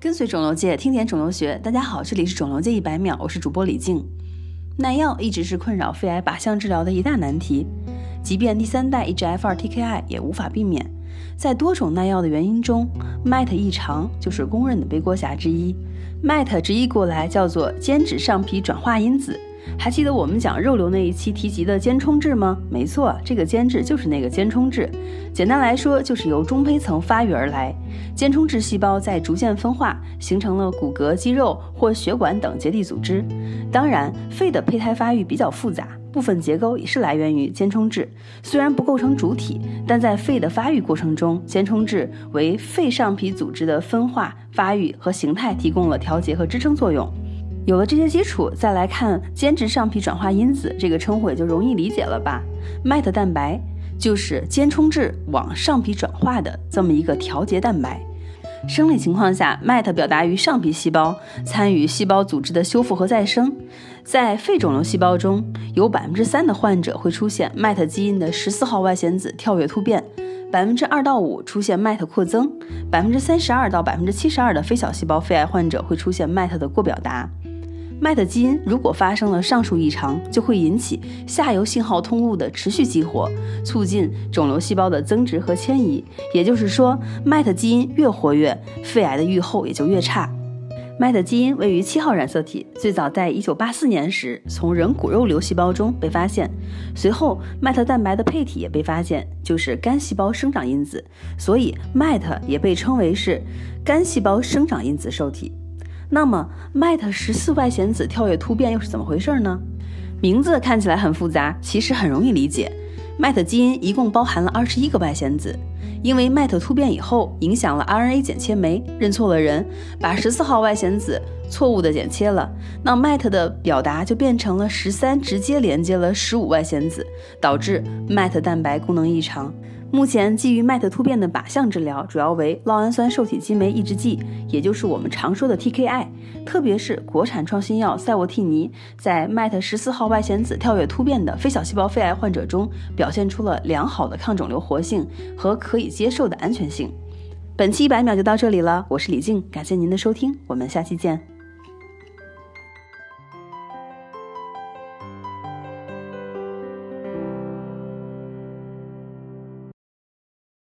跟随肿瘤界，听点肿瘤学。大家好，这里是肿瘤界一百秒，我是主播李静。耐药一直是困扰肺癌靶向治疗的一大难题，即便第三代 EGFR TKI 也无法避免。在多种耐药的原因中，MET 异常就是公认的背锅侠之一。MET 直译过来叫做间质上皮转化因子。还记得我们讲肉瘤那一期提及的间充质吗？没错，这个间质就是那个间充质。简单来说，就是由中胚层发育而来，间充质细胞在逐渐分化，形成了骨骼、肌肉或血管等结缔组织。当然，肺的胚胎发育比较复杂，部分结构也是来源于间充质。虽然不构成主体，但在肺的发育过程中，间充质为肺上皮组织的分化、发育和形态提供了调节和支撑作用。有了这些基础，再来看间质上皮转化因子这个称呼也就容易理解了吧？MET 蛋白就是间充质往上皮转化的这么一个调节蛋白。生理情况下，MET 表达于上皮细胞，参与细胞组织的修复和再生。在肺肿瘤细胞中，有百分之三的患者会出现 MET 基因的十四号外显子跳跃突变，百分之二到五出现 MET 扩增，百分之三十二到百分之七十二的非小细胞肺癌患者会出现 MET 的过表达。MET 基因如果发生了上述异常，就会引起下游信号通路的持续激活，促进肿瘤细胞的增殖和迁移。也就是说，MET 基因越活跃，肺癌的预后也就越差。MET 基因位于七号染色体，最早在1984年时从人骨肉瘤细胞中被发现，随后 MET 蛋白的配体也被发现，就是肝细胞生长因子，所以 MET 也被称为是肝细胞生长因子受体。那么，MET 十四外显子跳跃突变又是怎么回事呢？名字看起来很复杂，其实很容易理解。MET 基因一共包含了二十一个外显子，因为 MET 突变以后影响了 RNA 剪切酶，认错了人，把十四号外显子错误的剪切了，那 MET 的表达就变成了十三，直接连接了十五外显子，导致 MET 蛋白功能异常。目前基于 MET 突变的靶向治疗主要为酪氨酸受体激酶抑制剂，也就是我们常说的 TKI。特别是国产创新药赛沃替尼，在 MET 十四号外显子跳跃突变的非小细胞肺癌患者中，表现出了良好的抗肿瘤活性和可以接受的安全性。本期一百秒就到这里了，我是李静，感谢您的收听，我们下期见。